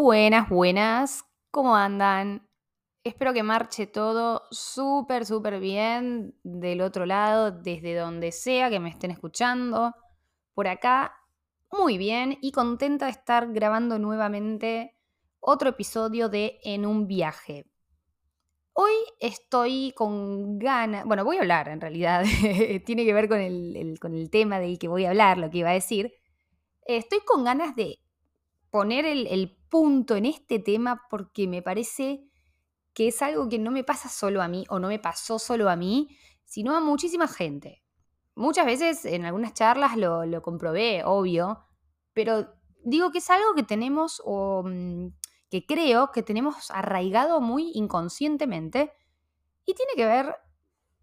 Buenas, buenas. ¿Cómo andan? Espero que marche todo súper, súper bien del otro lado, desde donde sea que me estén escuchando. Por acá, muy bien y contenta de estar grabando nuevamente otro episodio de En un viaje. Hoy estoy con ganas, bueno, voy a hablar en realidad, tiene que ver con el, con el tema del que voy a hablar, lo que iba a decir. Estoy con ganas de poner el, punto en este tema porque me parece que es algo que no me pasa solo a mí o no me pasó solo a mí, sino a muchísima gente. Muchas veces en algunas charlas lo, comprobé, obvio, pero digo que es algo que tenemos o mm, que creo que tenemos arraigado muy inconscientemente y tiene que ver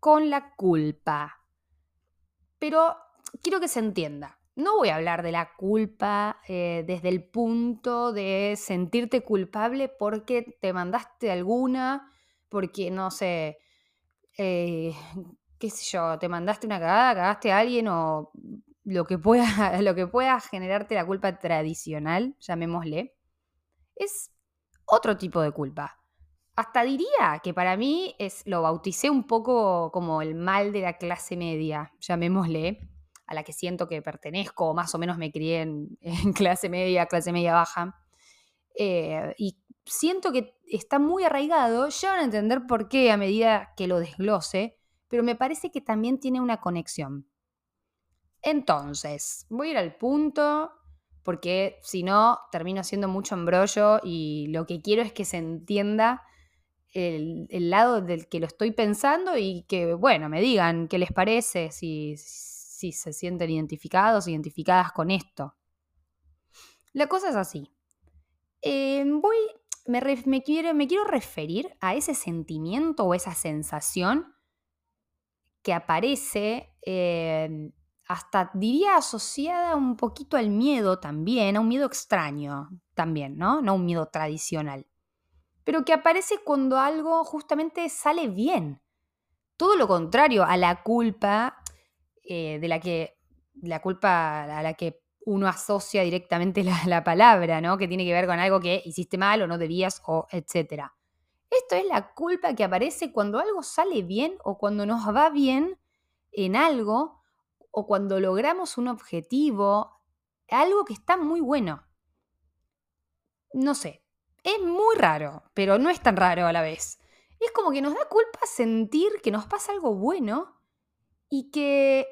con la culpa. Pero quiero que se entienda. No voy a hablar de la culpa eh, desde el punto de sentirte culpable porque te mandaste alguna, porque no sé, eh, qué sé yo, te mandaste una cagada, cagaste a alguien o lo que pueda, lo que pueda generarte la culpa tradicional, llamémosle, es otro tipo de culpa. Hasta diría que para mí es, lo bauticé un poco como el mal de la clase media, llamémosle a la que siento que pertenezco, o más o menos me crié en, clase media, clase media baja. Eh, y siento que está muy arraigado, ya van a entender por qué a medida que lo desglose, pero me parece que también tiene una conexión. Entonces, voy a ir al punto, porque si no, termino haciendo mucho embrollo y lo que quiero es que se entienda el, el, lado del que lo estoy pensando y que, bueno, me digan qué les parece, si, si se sienten identificados, identificadas con esto. La cosa es así. Em, voy, me, quiero, me quiero referir a ese sentimiento o esa sensación que aparece, em, hasta diría asociada un poquito al miedo también, a un miedo extraño también, ¿no? No un miedo tradicional. Pero que aparece cuando algo justamente sale bien. Todo lo contrario a la culpa eh, de la que la culpa a la que uno asocia directamente la, palabra, ¿no? Que tiene que ver con algo que hiciste mal o no debías o etcétera. Esto es la culpa que aparece cuando algo sale bien o cuando nos va bien en algo o cuando logramos un objetivo, algo que está muy bueno. No sé, es muy raro, pero no es tan raro a la vez. Es como que nos da culpa sentir que nos pasa algo bueno y que,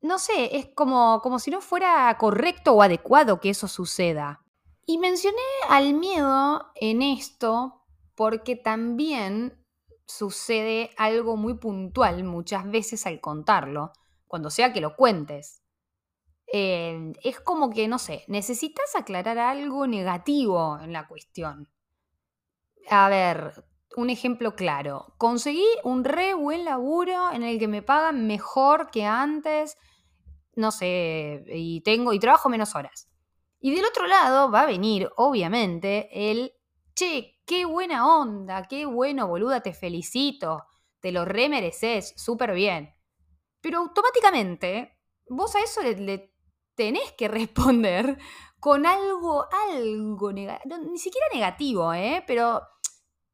no sé, es como, como si no fuera correcto o adecuado que eso suceda. Y mencioné al miedo en esto porque también sucede algo muy puntual muchas veces al contarlo, cuando sea que lo cuentes. Eh, es como que, no sé, necesitas aclarar algo negativo en la cuestión. A ver, un ejemplo claro. Conseguí un re buen laburo en el que me pagan mejor que antes, no sé, y tengo y trabajo menos horas. Y del otro lado va a venir, obviamente, el, che, qué buena onda, qué bueno, boluda, te felicito, te lo re mereces, súper bien. Pero automáticamente, vos a eso le, tenés que responder con algo, algo negativo, ni siquiera negativo, ¿eh? Pero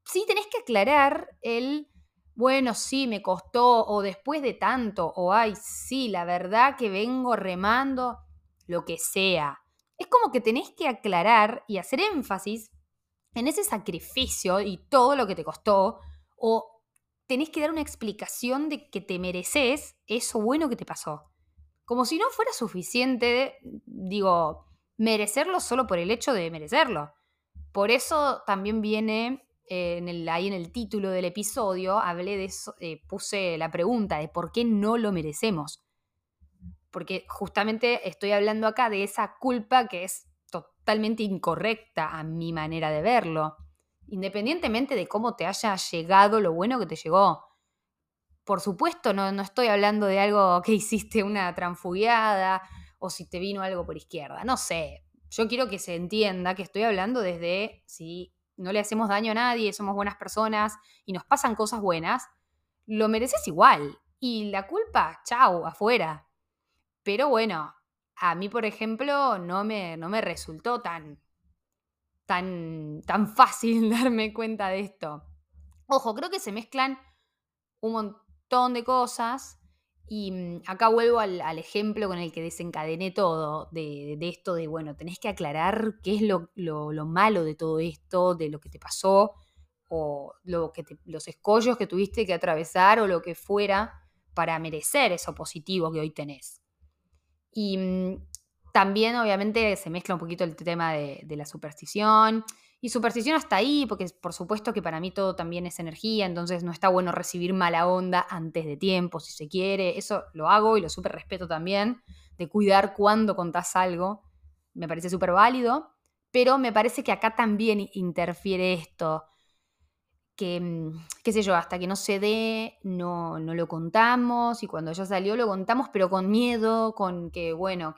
sí tenés que aclarar el, bueno, sí, me costó, o después de tanto, o ay, sí, la verdad que vengo remando, lo que sea. Es como que tenés que aclarar y hacer énfasis en ese sacrificio y todo lo que te costó, o tenés que dar una explicación de que te mereces eso bueno que te pasó. Como si no fuera suficiente, digo, merecerlo solo por el hecho de merecerlo. Por eso también viene en el, ahí en el título del episodio hablé de eh, puse la pregunta de por qué no lo merecemos. Porque justamente estoy hablando acá de esa culpa que es totalmente incorrecta a mi manera de verlo. Independientemente de cómo te haya llegado lo bueno que te llegó. Por supuesto, no, no estoy hablando de algo que hiciste una transfugiada o si te vino algo por izquierda. No sé. Yo quiero que se entienda que estoy hablando desde si no le hacemos daño a nadie, somos buenas personas y nos pasan cosas buenas, lo mereces igual. Y la culpa, chau, afuera. Pero bueno, a mí, por ejemplo, no me, no me resultó tan, tan, tan fácil darme cuenta de esto. Ojo, creo que se mezclan un montón de cosas y mm, acá vuelvo al, ejemplo con el que desencadené todo, de, esto de, bueno, tenés que aclarar qué es lo, malo de todo esto, de lo que te pasó, o lo que los escollos que tuviste que atravesar, o lo que fuera, para merecer eso positivo que hoy tenés. Y mm, también, obviamente, se mezcla un poquito el tema de, la superstición. Y superstición hasta ahí, porque por supuesto que para mí todo también es energía, entonces no está bueno recibir mala onda antes de tiempo, si se quiere. Eso lo hago y lo súper respeto también, de cuidar cuando contás algo. Me parece súper válido, pero me parece que acá también interfiere esto. Que, mm, qué sé yo, hasta que no se dé, no, no lo contamos y cuando ya salió lo contamos, pero con miedo, con que, bueno,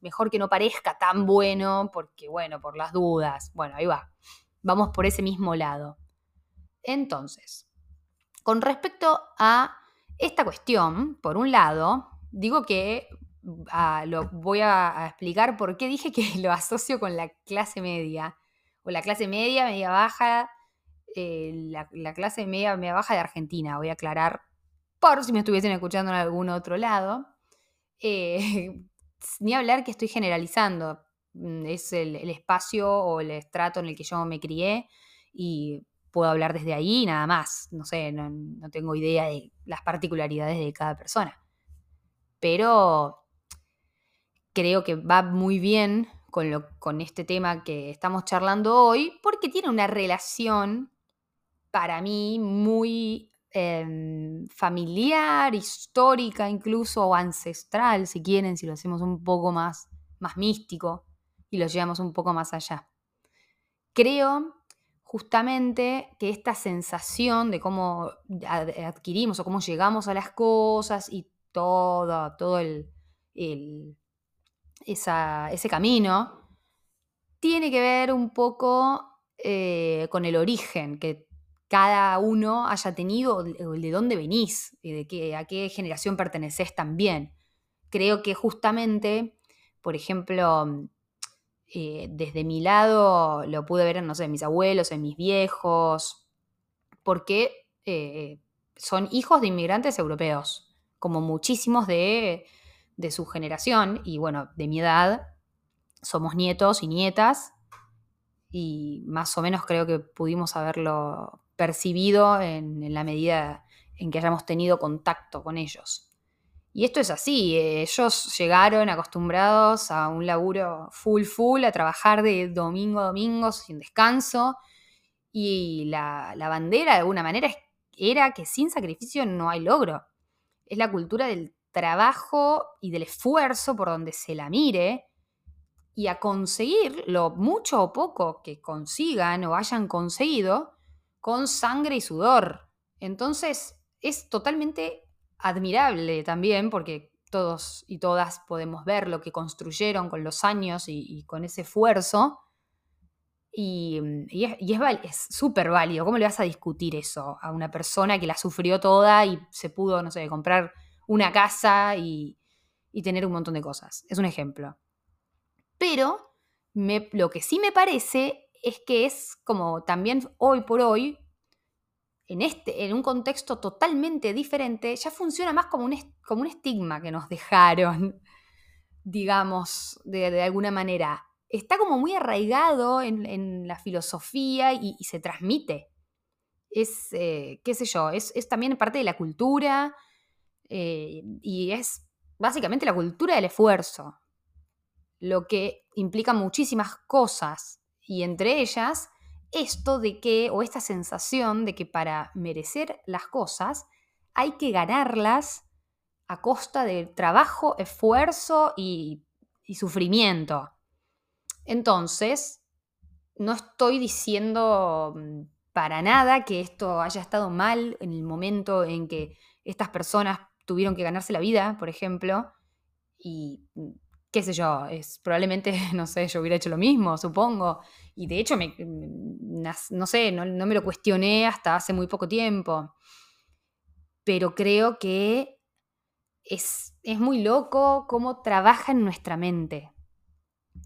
mejor que no parezca tan bueno, porque bueno, por las dudas. Bueno, ahí va. Vamos por ese mismo lado. Entonces, con respecto a esta cuestión, por un lado, digo que ah, lo voy a, explicar por qué dije que lo asocio con la clase media, o la clase media, media baja, eh, la, clase media, media baja de Argentina. Voy a aclarar por si me estuviesen escuchando en algún otro lado. Eh, ni hablar que estoy generalizando, mm, es el, espacio o el estrato en el que yo me crié y puedo hablar desde ahí nada más. No sé, no, tengo idea de las particularidades de cada persona. Pero creo que va muy bien con, lo, con este tema que estamos charlando hoy porque tiene una relación para mí muy Em, familiar, histórica incluso, o ancestral, si quieren, si lo hacemos un poco más, más místico y lo llevamos un poco más allá. Creo justamente que esta sensación de cómo adquirimos o cómo llegamos a las cosas y todo, todo el, ese camino, tiene que ver un poco eh, con el origen que cada uno haya tenido, de dónde venís, de qué, a qué generación perteneces también. Creo que justamente, por ejemplo, eh, desde mi lado lo pude ver en, no sé, mis abuelos, en mis viejos, porque eh, son hijos de inmigrantes europeos, como muchísimos de, de su generación, y bueno, de mi edad, somos nietos y nietas, y más o menos creo que pudimos haberlo percibido en, la medida en que hayamos tenido contacto con ellos. Y esto es así, ellos llegaron acostumbrados a un laburo full full, a trabajar de domingo a domingo sin descanso, y la, la bandera de alguna manera era que sin sacrificio no hay logro. Es la cultura del trabajo y del esfuerzo por donde se la mire, y a conseguir lo mucho o poco que consigan o hayan conseguido, con sangre y sudor. Entonces es totalmente admirable también porque todos y todas podemos ver lo que construyeron con los años y, con ese esfuerzo. Y, es súper válido. ¿Cómo le vas a discutir eso a una persona que la sufrió toda y se pudo, no sé, comprar una casa y, tener un montón de cosas? Es un ejemplo. Pero lo que sí me parece es que es como también hoy por hoy, en, este, en un contexto totalmente diferente, ya funciona más como un, como un estigma que nos dejaron, digamos, de, alguna manera. Está como muy arraigado en, la filosofía y, se transmite. Es, eh, qué sé yo, es, también parte de la cultura eh, y es básicamente la cultura del esfuerzo, lo que implica muchísimas cosas y entre ellas esto de que, o esta sensación de que para merecer las cosas hay que ganarlas a costa de trabajo, esfuerzo y, sufrimiento. Entonces, no estoy diciendo mm, para nada que esto haya estado mal en el momento en que estas personas tuvieron que ganarse la vida, por ejemplo, y mm, qué sé yo, es, probablemente, no sé, yo hubiera hecho lo mismo, supongo, y de hecho, me, mm, no sé, no, me lo cuestioné hasta hace muy poco tiempo. Pero creo que es, es muy loco cómo trabaja en nuestra mente.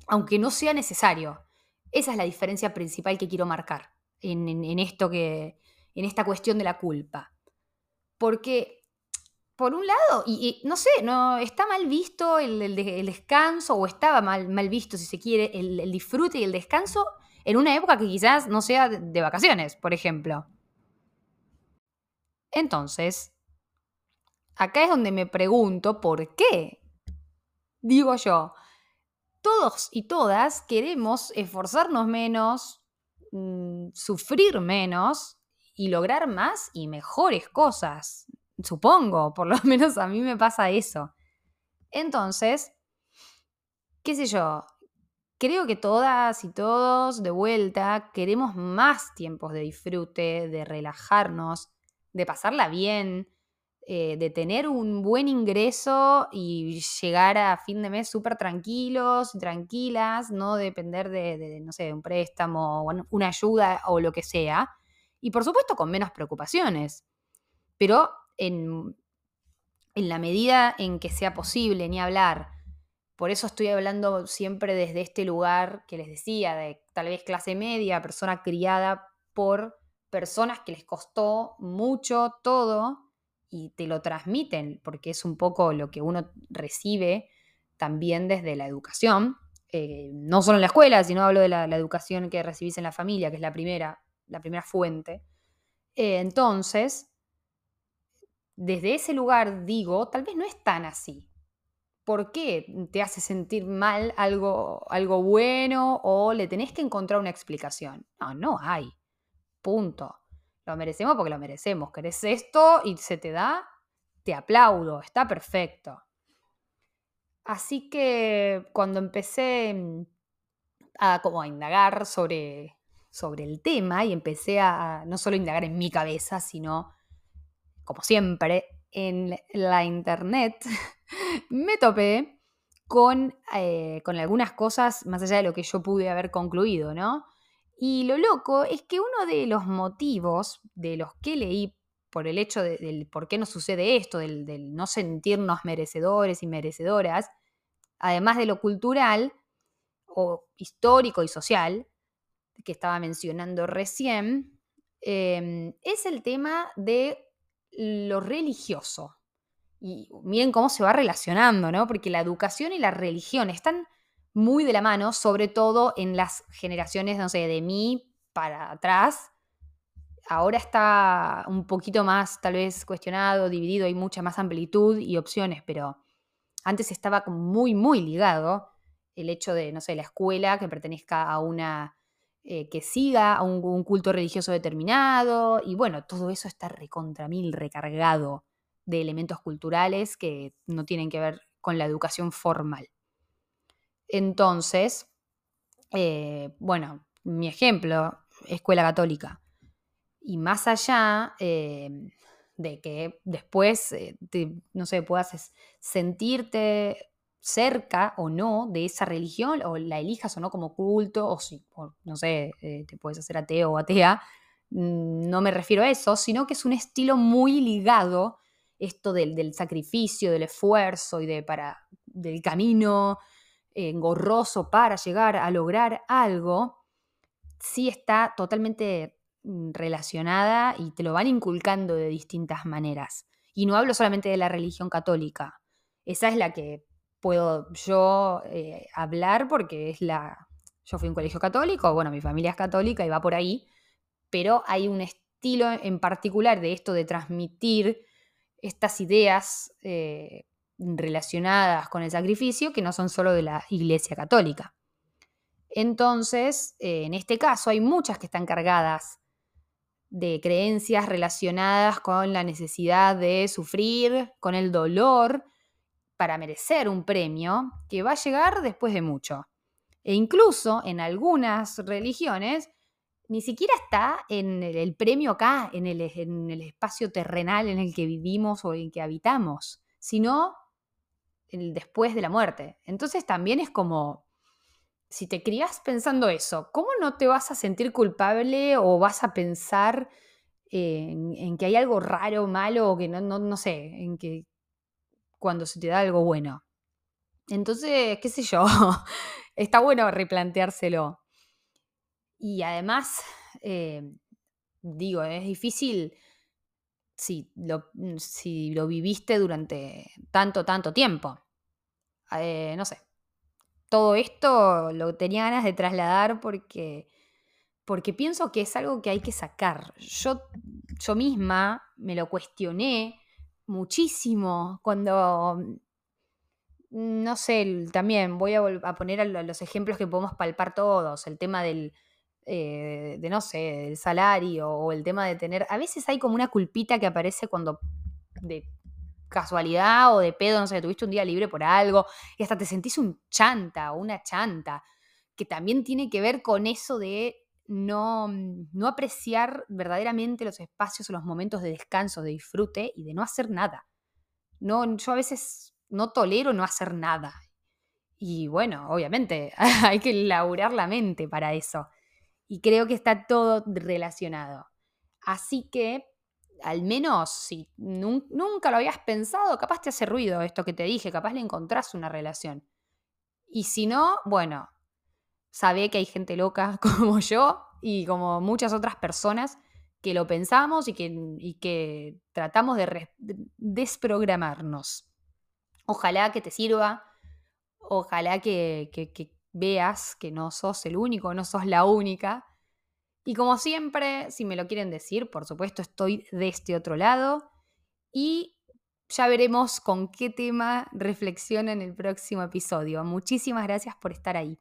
Aunque no sea necesario. Esa es la diferencia principal que quiero marcar en, esto que, en esta cuestión de la culpa. Porque, por un lado, y, no sé, no, está mal visto el, descanso, o estaba mal, mal, visto, si se quiere, el, disfrute y el descanso en una época que quizás no sea de vacaciones, por ejemplo. Entonces, acá es donde me pregunto por qué. Digo yo, todos y todas queremos esforzarnos menos, mm, sufrir menos y lograr más y mejores cosas. Supongo, por lo menos a mí me pasa eso. Entonces, qué sé yo, creo que todas y todos de vuelta queremos más tiempos de disfrute, de relajarnos, de pasarla bien, eh, de tener un buen ingreso y llegar a fin de mes súper tranquilos tranquilas, no depender de, no sé, un préstamo, una ayuda o lo que sea. Y por supuesto con menos preocupaciones. Pero en, la medida en que sea posible, ni hablar. Por eso estoy hablando siempre desde este lugar que les decía, de tal vez clase media, persona criada por personas que les costó mucho todo y te lo transmiten, porque es un poco lo que uno recibe también desde la educación, eh, no solo en la escuela, sino hablo de la, educación que recibís en la familia, que es la primera, la primera fuente. Eh, entonces, desde ese lugar digo, tal vez no es tan así. ¿Por qué te hace sentir mal algo, algo bueno o le tenés que encontrar una explicación? No, no hay. Punto. Lo merecemos porque lo merecemos. Querés esto y se te da, te aplaudo, está perfecto. Así que cuando empecé mm, a, como indagar sobre, sobre el tema y empecé a no solo indagar en mi cabeza, sino, como siempre, en la internet, me topé con, eh, con algunas cosas más allá de lo que yo pude haber concluido, ¿no? Y lo loco es que uno de los motivos de los que leí por el hecho de, del por qué nos sucede esto, del, no sentirnos merecedores y merecedoras, además de lo cultural o histórico y social que estaba mencionando recién, em, es el tema de lo religioso. Y miren cómo se va relacionando, ¿no? Porque la educación y la religión están muy de la mano, sobre todo en las generaciones, no sé, de mí para atrás. Ahora está un poquito más tal vez cuestionado, dividido, hay mucha más amplitud y opciones, pero antes estaba muy, muy ligado el hecho de, no sé, la escuela que pertenezca a una, eh, que siga a un, culto religioso determinado, y bueno, todo eso está recontra mil recargado de elementos culturales que no tienen que ver con la educación formal. Entonces, eh, bueno, mi ejemplo, escuela católica. Y más allá eh, de que después, no sé, puedas sentirte cerca o no de esa religión, o la elijas o no como culto, o si, no sé, te puedes hacer ateo o atea, mm, no me refiero a eso, sino que es un estilo muy ligado esto del, del sacrificio, del esfuerzo y de para, del camino engorroso para llegar a lograr algo, sí está totalmente mm, relacionada y te lo van inculcando de distintas maneras. Y no hablo solamente de la religión católica, esa es la que puedo yo eh, hablar porque es la... Yo fui a un colegio católico, bueno, mi familia es católica y va por ahí, pero hay un estilo en particular de esto de transmitir estas ideas eh, relacionadas con el sacrificio que no son solo de la Iglesia Católica. Entonces, eh, en este caso hay muchas que están cargadas de creencias relacionadas con la necesidad de sufrir, con el dolor, para merecer un premio que va a llegar después de mucho. E incluso en algunas religiones ni siquiera está en el, premio acá, en el, en el espacio terrenal en el que vivimos o en que habitamos, sino el después de la muerte. Entonces también es como, si te crías pensando eso, ¿cómo no te vas a sentir culpable o vas a pensar en, que hay algo raro, malo o que no, no, no sé, en que cuando se te da algo bueno? Entonces, qué sé yo, está bueno replanteárselo. Y además, eh, digo, es difícil si lo, mm, si lo viviste durante tanto, tanto tiempo. Eh, no sé. Todo esto lo tenía ganas de trasladar porque, porque pienso que es algo que hay que sacar. Yo, yo misma me lo cuestioné muchísimo cuando, mm, no sé, también voy a, a poner los ejemplos que podemos palpar todos, el tema del, eh, de no sé, el salario o el tema de tener. A veces hay como una culpita que aparece cuando de casualidad o de pedo, no sé, tuviste un día libre por algo y hasta te sentís un chanta o una chanta, que también tiene que ver con eso de no, no apreciar verdaderamente los espacios o los momentos de descanso, de disfrute y de no hacer nada. No, yo a veces no tolero no hacer nada. Y bueno, obviamente hay que laburar la mente para eso. Y creo que está todo relacionado. Así que, al menos si nunca lo habías pensado, capaz te hace ruido esto que te dije, capaz le encontrás una relación. Y si no, bueno, sabe que hay gente loca como yo y como muchas otras personas que lo pensamos y que, que tratamos de, desprogramarnos. Ojalá que te sirva, ojalá que, veas que no sos el único, no sos la única. Y como siempre, si me lo quieren decir, por supuesto estoy de este otro lado y ya veremos con qué tema reflexiona en el próximo episodio. Muchísimas gracias por estar ahí.